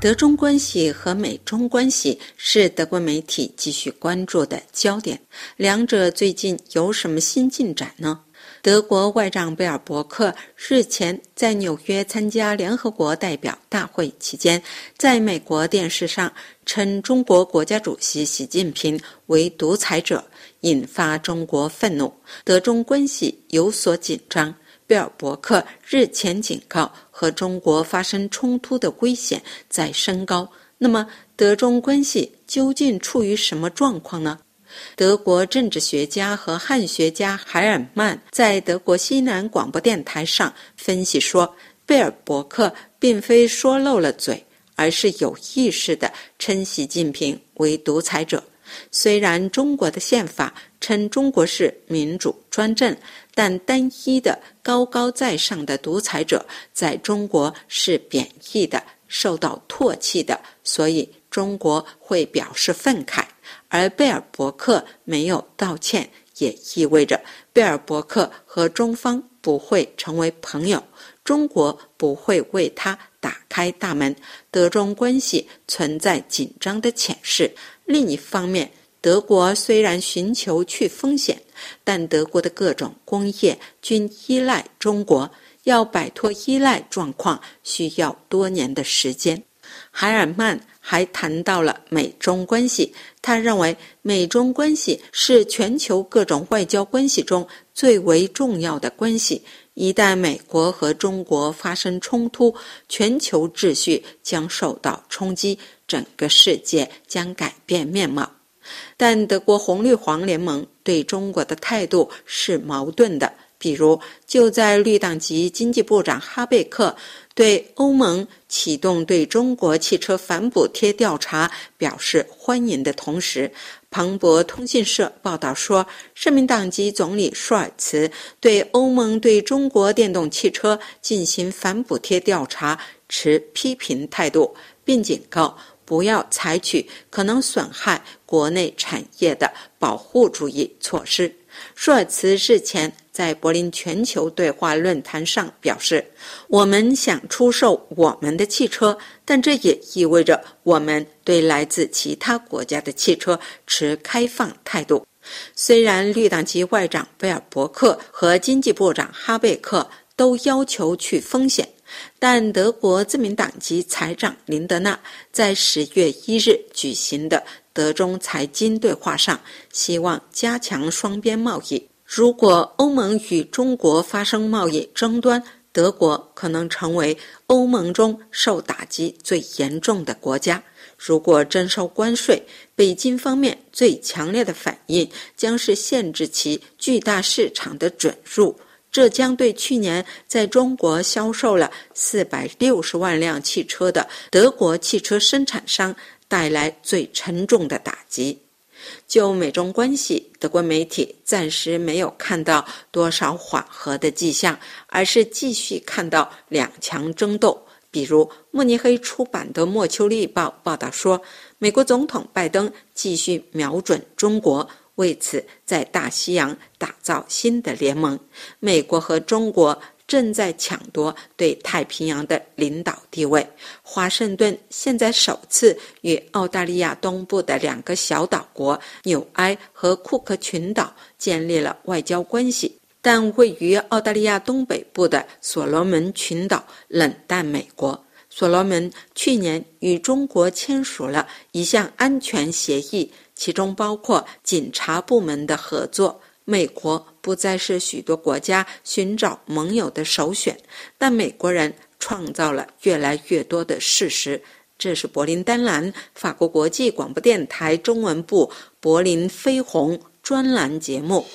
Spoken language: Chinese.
德中关系和美中关系是德国媒体继续关注的焦点。两者最近有什么新进展呢？德国外长贝尔伯克日前在纽约参加联合国代表大会期间，在美国电视上称中国国家主席习近平为独裁者，引发中国愤怒，德中关系有所紧张。贝尔伯克日前警告，和中国发生冲突的危险在升高。那么，德中关系究竟处于什么状况呢？德国政治学家和汉学家海尔曼在德国西南广播电台上分析说，贝尔伯克并非说漏了嘴，而是有意识地称习近平为独裁者。虽然中国的宪法称中国是民主专政，但单一的高高在上的独裁者在中国是贬义的、受到唾弃的，所以中国会表示愤慨。而贝尔伯克没有道歉，也意味着贝尔伯克和中方不会成为朋友，中国不会为他打开大门，德中关系存在紧张的潜势。另一方面，德国虽然寻求去风险，但德国的各种工业均依赖中国，要摆脱依赖状况需要多年的时间。海尔曼还谈到了美中关系，他认为美中关系是全球各种外交关系中最为重要的关系。一旦美国和中国发生冲突，全球秩序将受到冲击。整个世界将改变面貌，但德国红绿黄联盟对中国的态度是矛盾的。比如，就在绿党籍经济部长哈贝克对欧盟启动对中国汽车反补贴调查表示欢迎的同时，彭博通讯社报道说，社民党籍总理舒尔茨对欧盟对中国电动汽车进行反补贴调查持批评态度，并警告。不要采取可能损害国内产业的保护主义措施。舒尔茨日前在柏林全球对话论坛上表示：“我们想出售我们的汽车，但这也意味着我们对来自其他国家的汽车持开放态度。”虽然绿党籍外长贝尔伯克和经济部长哈贝克都要求去风险。但德国自民党籍财长林德纳在十月一日举行的德中财经对话上，希望加强双边贸易。如果欧盟与中国发生贸易争端，德国可能成为欧盟中受打击最严重的国家。如果征收关税，北京方面最强烈的反应将是限制其巨大市场的准入。这将对去年在中国销售了四百六十万辆汽车的德国汽车生产商带来最沉重的打击。就美中关系，德国媒体暂时没有看到多少缓和的迹象，而是继续看到两强争斗。比如，慕尼黑出版的《莫丘利报》报道说，美国总统拜登继续瞄准中国。为此，在大西洋打造新的联盟。美国和中国正在抢夺对太平洋的领导地位。华盛顿现在首次与澳大利亚东部的两个小岛国纽埃和库克群岛建立了外交关系，但位于澳大利亚东北部的所罗门群岛冷淡美国。所罗门去年与中国签署了一项安全协议。其中包括警察部门的合作。美国不再是许多国家寻找盟友的首选，但美国人创造了越来越多的事实。这是柏林丹兰法国国际广播电台中文部柏林飞鸿专栏节目。